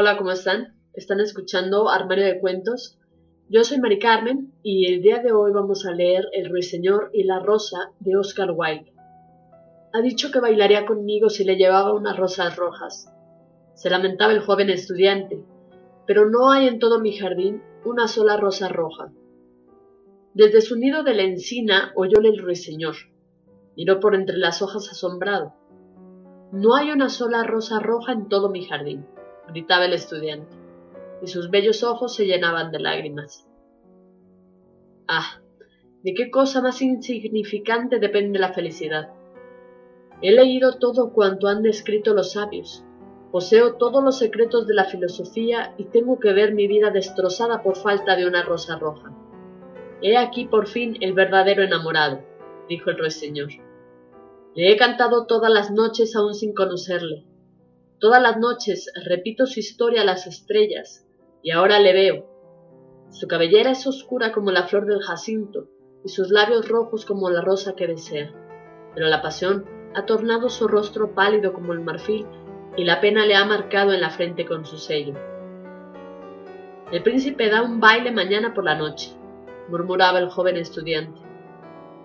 Hola, ¿cómo están? Están escuchando Armario de Cuentos. Yo soy Mari Carmen y el día de hoy vamos a leer El Ruiseñor y la Rosa de Oscar Wilde. Ha dicho que bailaría conmigo si le llevaba unas rosas rojas. Se lamentaba el joven estudiante, pero no hay en todo mi jardín una sola rosa roja. Desde su nido de la encina oyóle el ruiseñor. Miró por entre las hojas asombrado. No hay una sola rosa roja en todo mi jardín, gritaba el estudiante, y sus bellos ojos se llenaban de lágrimas. Ah, ¿de qué cosa más insignificante depende la felicidad? He leído todo cuanto han descrito los sabios, poseo todos los secretos de la filosofía y tengo que ver mi vida destrozada por falta de una rosa roja. He aquí por fin el verdadero enamorado, dijo el ruiseñor. Le he cantado todas las noches aún sin conocerle. Todas las noches repito su historia a las estrellas, y ahora le veo. Su cabellera es oscura como la flor del jacinto, y sus labios rojos como la rosa que desea. Pero la pasión ha tornado su rostro pálido como el marfil, y la pena le ha marcado en la frente con su sello. El príncipe da un baile mañana por la noche, murmuraba el joven estudiante,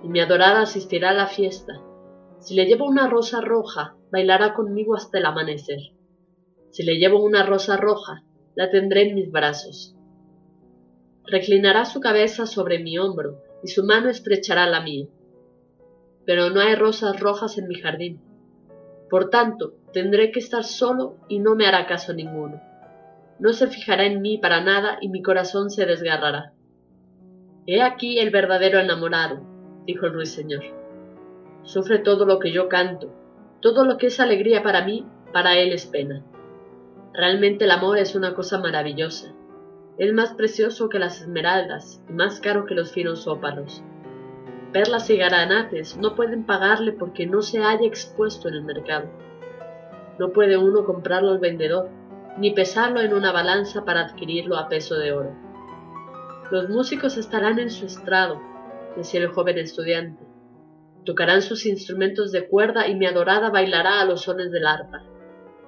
y mi adorada asistirá a la fiesta si le llevo una rosa roja, bailará conmigo hasta el amanecer. Si le llevo una rosa roja, la tendré en mis brazos. Reclinará su cabeza sobre mi hombro y su mano estrechará la mía. Pero no hay rosas rojas en mi jardín. Por tanto, tendré que estar solo y no me hará caso ninguno. No se fijará en mí para nada y mi corazón se desgarrará. He aquí el verdadero enamorado, dijo el ruiseñor. Sufre todo lo que yo canto, todo lo que es alegría para mí, para él es pena. Realmente el amor es una cosa maravillosa. Es más precioso que las esmeraldas y más caro que los finos ópalos. Perlas y garanates no pueden pagarle porque no se haya expuesto en el mercado. No puede uno comprarlo al vendedor, ni pesarlo en una balanza para adquirirlo a peso de oro. Los músicos estarán en su estrado, decía el joven estudiante, Tocarán sus instrumentos de cuerda y mi adorada bailará a los sones del arpa.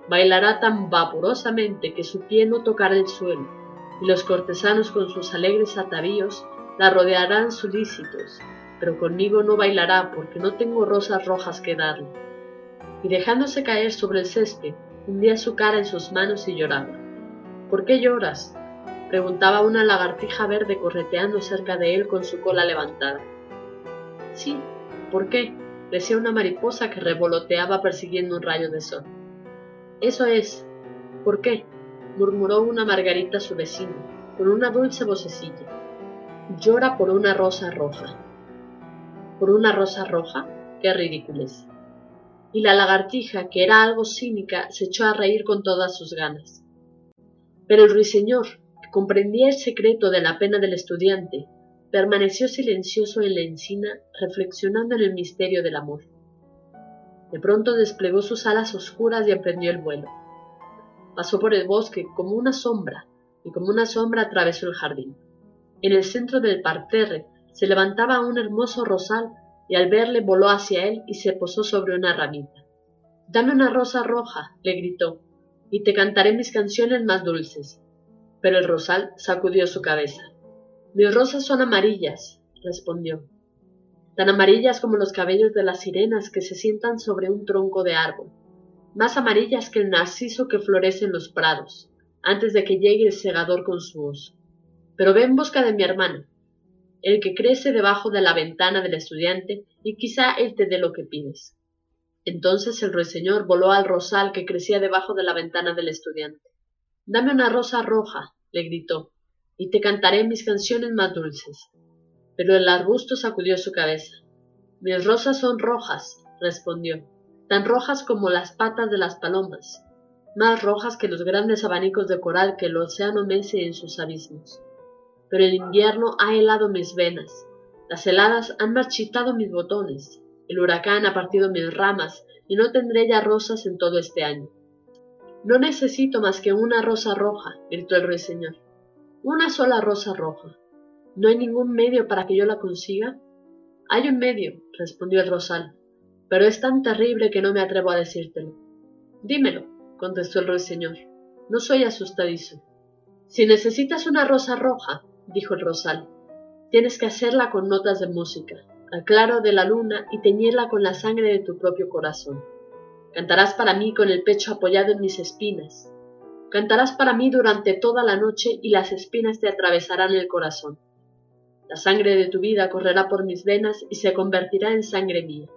Bailará tan vaporosamente que su pie no tocará el suelo, y los cortesanos con sus alegres atavíos la rodearán solícitos, pero conmigo no bailará porque no tengo rosas rojas que darle. Y dejándose caer sobre el césped, hundía su cara en sus manos y lloraba. ¿Por qué lloras? preguntaba una lagartija verde correteando cerca de él con su cola levantada. Sí, ¿Por qué? decía una mariposa que revoloteaba persiguiendo un rayo de sol. Eso es. ¿Por qué? murmuró una margarita a su vecino, con una dulce vocecilla. Llora por una rosa roja. ¿Por una rosa roja? ¡Qué ridículos! Y la lagartija, que era algo cínica, se echó a reír con todas sus ganas. Pero el ruiseñor, que comprendía el secreto de la pena del estudiante, permaneció silencioso en la encina, reflexionando en el misterio del amor. De pronto desplegó sus alas oscuras y emprendió el vuelo. Pasó por el bosque como una sombra, y como una sombra atravesó el jardín. En el centro del parterre se levantaba un hermoso rosal, y al verle voló hacia él y se posó sobre una ramita. Dame una rosa roja, le gritó, y te cantaré mis canciones más dulces. Pero el rosal sacudió su cabeza. Mis rosas son amarillas, respondió, tan amarillas como los cabellos de las sirenas que se sientan sobre un tronco de árbol, más amarillas que el narciso que florece en los prados, antes de que llegue el segador con su hoz. Pero ve en busca de mi hermano, el que crece debajo de la ventana del estudiante, y quizá él te dé lo que pides. Entonces el ruiseñor voló al rosal que crecía debajo de la ventana del estudiante. Dame una rosa roja, le gritó, y te cantaré mis canciones más dulces. Pero el arbusto sacudió su cabeza. Mis rosas son rojas, respondió, tan rojas como las patas de las palomas, más rojas que los grandes abanicos de coral que el océano mece en sus abismos. Pero el invierno ha helado mis venas, las heladas han marchitado mis botones, el huracán ha partido mis ramas y no tendré ya rosas en todo este año. No necesito más que una rosa roja, gritó el ruiseñor. Una sola rosa roja. ¿No hay ningún medio para que yo la consiga? Hay un medio, respondió el rosal, pero es tan terrible que no me atrevo a decírtelo. Dímelo, contestó el ruiseñor. No soy asustadizo. Si necesitas una rosa roja, dijo el rosal, tienes que hacerla con notas de música, al claro de la luna y teñirla con la sangre de tu propio corazón. Cantarás para mí con el pecho apoyado en mis espinas. Cantarás para mí durante toda la noche y las espinas te atravesarán el corazón. La sangre de tu vida correrá por mis venas y se convertirá en sangre mía.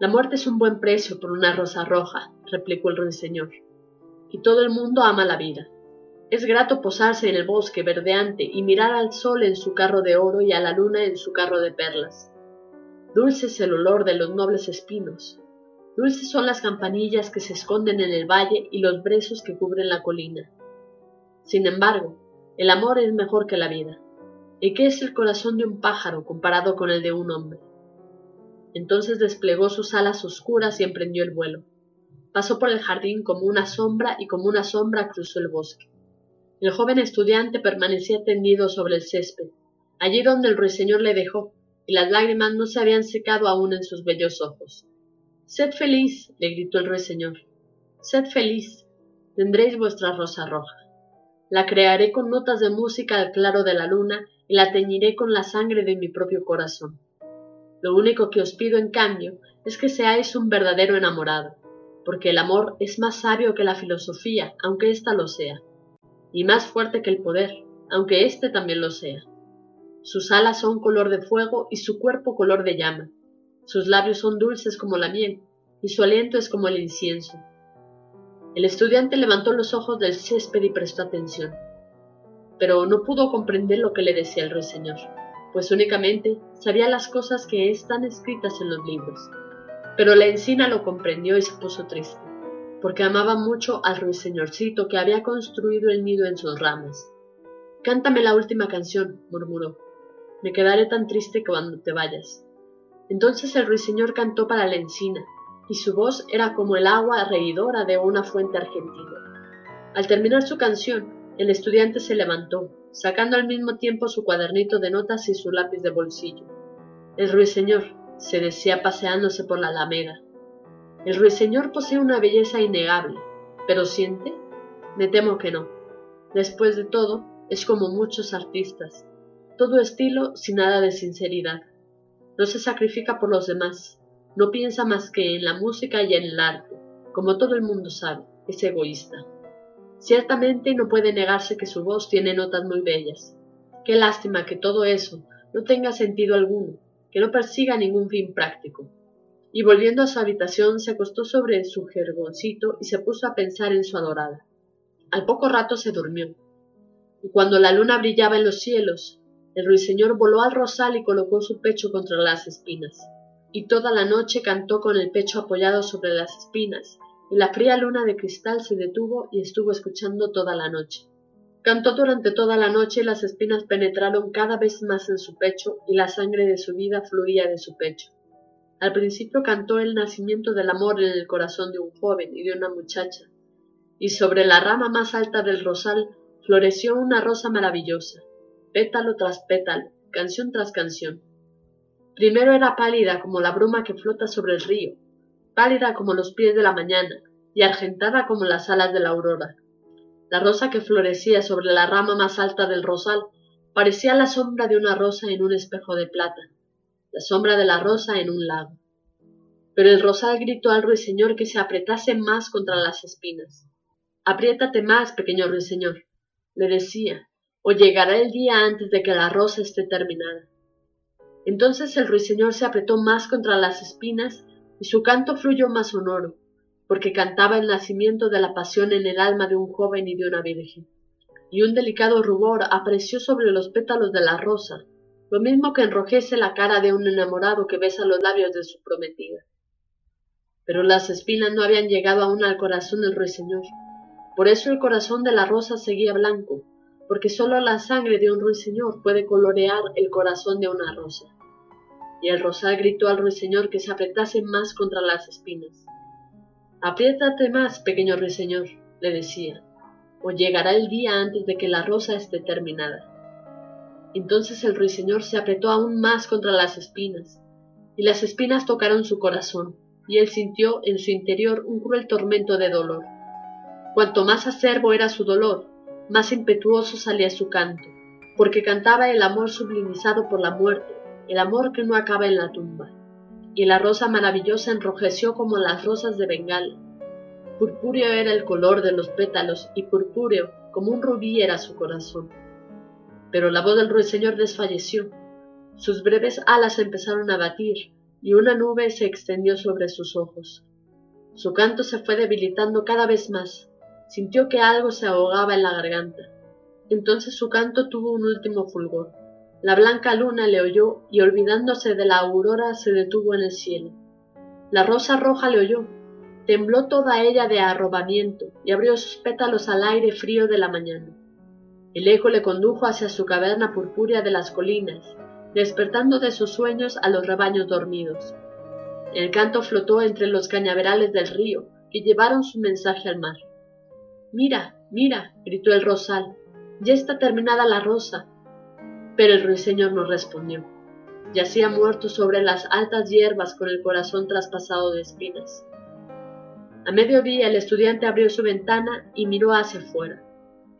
La muerte es un buen precio por una rosa roja, replicó el ruiseñor. Y todo el mundo ama la vida. Es grato posarse en el bosque verdeante y mirar al sol en su carro de oro y a la luna en su carro de perlas. Dulce es el olor de los nobles espinos, Dulces son las campanillas que se esconden en el valle y los brezos que cubren la colina. Sin embargo, el amor es mejor que la vida. ¿Y qué es el corazón de un pájaro comparado con el de un hombre? Entonces desplegó sus alas oscuras y emprendió el vuelo. Pasó por el jardín como una sombra y como una sombra cruzó el bosque. El joven estudiante permanecía tendido sobre el césped, allí donde el ruiseñor le dejó, y las lágrimas no se habían secado aún en sus bellos ojos. Sed feliz, le gritó el ruiseñor. Sed feliz, tendréis vuestra rosa roja. La crearé con notas de música al claro de la luna y la teñiré con la sangre de mi propio corazón. Lo único que os pido en cambio es que seáis un verdadero enamorado, porque el amor es más sabio que la filosofía, aunque ésta lo sea, y más fuerte que el poder, aunque éste también lo sea. Sus alas son color de fuego y su cuerpo color de llama, sus labios son dulces como la miel, y su aliento es como el incienso. El estudiante levantó los ojos del césped y prestó atención, pero no pudo comprender lo que le decía el ruiseñor, pues únicamente sabía las cosas que están escritas en los libros. Pero la encina lo comprendió y se puso triste, porque amaba mucho al ruiseñorcito que había construido el nido en sus ramas. Cántame la última canción, murmuró. Me quedaré tan triste cuando te vayas. Entonces el ruiseñor cantó para la encina, y su voz era como el agua reidora de una fuente argentina. Al terminar su canción, el estudiante se levantó, sacando al mismo tiempo su cuadernito de notas y su lápiz de bolsillo. El ruiseñor, se decía paseándose por la alameda. El ruiseñor posee una belleza innegable, pero siente? Me temo que no. Después de todo, es como muchos artistas, todo estilo sin nada de sinceridad no se sacrifica por los demás, no piensa más que en la música y en el arte, como todo el mundo sabe, es egoísta. Ciertamente no puede negarse que su voz tiene notas muy bellas. Qué lástima que todo eso no tenga sentido alguno, que no persiga ningún fin práctico. Y volviendo a su habitación se acostó sobre su jergoncito y se puso a pensar en su adorada. Al poco rato se durmió. Y cuando la luna brillaba en los cielos, el ruiseñor voló al rosal y colocó su pecho contra las espinas, y toda la noche cantó con el pecho apoyado sobre las espinas, y la fría luna de cristal se detuvo y estuvo escuchando toda la noche. Cantó durante toda la noche y las espinas penetraron cada vez más en su pecho y la sangre de su vida fluía de su pecho. Al principio cantó el nacimiento del amor en el corazón de un joven y de una muchacha, y sobre la rama más alta del rosal floreció una rosa maravillosa, pétalo tras pétalo, canción tras canción. Primero era pálida como la bruma que flota sobre el río, pálida como los pies de la mañana y argentada como las alas de la aurora. La rosa que florecía sobre la rama más alta del rosal parecía la sombra de una rosa en un espejo de plata, la sombra de la rosa en un lago. Pero el rosal gritó al ruiseñor que se apretase más contra las espinas. Apriétate más, pequeño ruiseñor, le decía, o llegará el día antes de que la rosa esté terminada. Entonces el ruiseñor se apretó más contra las espinas y su canto fluyó más sonoro, porque cantaba el nacimiento de la pasión en el alma de un joven y de una virgen. Y un delicado rubor apareció sobre los pétalos de la rosa, lo mismo que enrojece la cara de un enamorado que besa los labios de su prometida. Pero las espinas no habían llegado aún al corazón del ruiseñor. Por eso el corazón de la rosa seguía blanco, porque sólo la sangre de un ruiseñor puede colorear el corazón de una rosa. Y el rosal gritó al ruiseñor que se apretase más contra las espinas. Apriétate más, pequeño ruiseñor, le decía, o llegará el día antes de que la rosa esté terminada. Entonces el ruiseñor se apretó aún más contra las espinas, y las espinas tocaron su corazón, y él sintió en su interior un cruel tormento de dolor. Cuanto más acerbo era su dolor, más impetuoso salía su canto, porque cantaba el amor sublimizado por la muerte, el amor que no acaba en la tumba. Y la rosa maravillosa enrojeció como las rosas de Bengala. Purpúreo era el color de los pétalos y purpúreo como un rubí era su corazón. Pero la voz del ruiseñor desfalleció. Sus breves alas empezaron a batir y una nube se extendió sobre sus ojos. Su canto se fue debilitando cada vez más. Sintió que algo se ahogaba en la garganta. Entonces su canto tuvo un último fulgor. La blanca luna le oyó y olvidándose de la aurora se detuvo en el cielo. La rosa roja le oyó, tembló toda ella de arrobamiento y abrió sus pétalos al aire frío de la mañana. El eco le condujo hacia su caverna purpúrea de las colinas, despertando de sus sueños a los rebaños dormidos. El canto flotó entre los cañaverales del río, que llevaron su mensaje al mar. Mira, mira, gritó el rosal, ya está terminada la rosa. Pero el ruiseñor no respondió. Yacía muerto sobre las altas hierbas con el corazón traspasado de espinas. A mediodía el estudiante abrió su ventana y miró hacia afuera.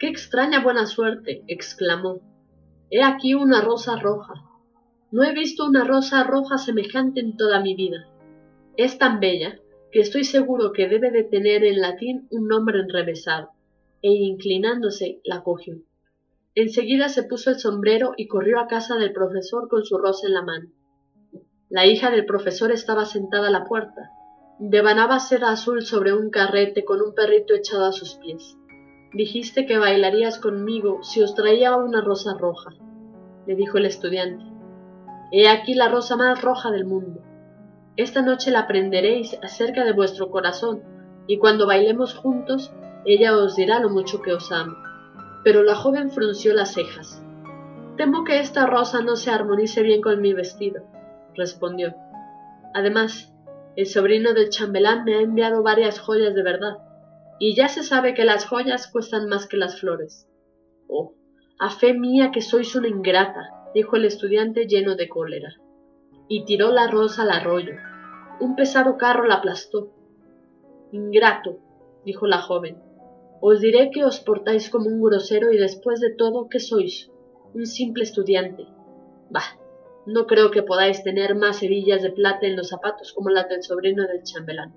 ¡Qué extraña buena suerte! exclamó. He aquí una rosa roja. No he visto una rosa roja semejante en toda mi vida. Es tan bella que estoy seguro que debe de tener en latín un nombre enrevesado, e inclinándose la cogió. Enseguida se puso el sombrero y corrió a casa del profesor con su rosa en la mano. La hija del profesor estaba sentada a la puerta, Devanaba seda azul sobre un carrete con un perrito echado a sus pies. Dijiste que bailarías conmigo si os traía una rosa roja, le dijo el estudiante. He aquí la rosa más roja del mundo. Esta noche la prenderéis acerca de vuestro corazón, y cuando bailemos juntos, ella os dirá lo mucho que os amo. Pero la joven frunció las cejas. Temo que esta rosa no se armonice bien con mi vestido, respondió. Además, el sobrino del chambelán me ha enviado varias joyas de verdad, y ya se sabe que las joyas cuestan más que las flores. Oh, a fe mía que sois una ingrata, dijo el estudiante lleno de cólera, y tiró la rosa al arroyo. Un pesado carro la aplastó. Ingrato, dijo la joven, os diré que os portáis como un grosero y después de todo, ¿qué sois? Un simple estudiante. Bah, no creo que podáis tener más hebillas de plata en los zapatos como las del sobrino del chambelán.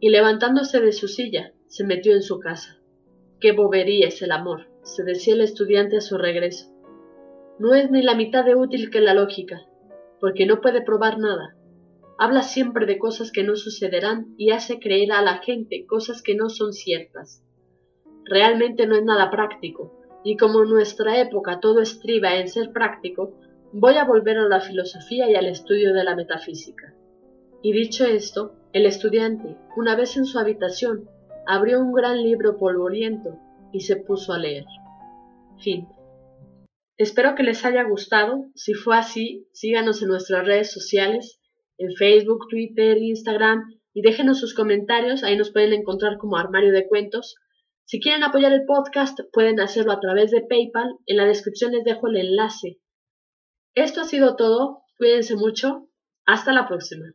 Y levantándose de su silla, se metió en su casa. Qué bobería es el amor, se decía el estudiante a su regreso. No es ni la mitad de útil que la lógica, porque no puede probar nada. Habla siempre de cosas que no sucederán y hace creer a la gente cosas que no son ciertas. Realmente no es nada práctico, y como en nuestra época todo estriba en ser práctico, voy a volver a la filosofía y al estudio de la metafísica. Y dicho esto, el estudiante, una vez en su habitación, abrió un gran libro polvoriento y se puso a leer. Fin. Espero que les haya gustado. Si fue así, síganos en nuestras redes sociales, en Facebook, Twitter, Instagram, y déjenos sus comentarios. Ahí nos pueden encontrar como Armario de Cuentos. Si quieren apoyar el podcast, pueden hacerlo a través de PayPal. En la descripción les dejo el enlace esto ha sido todo. Cuídense mucho. Hasta la próxima.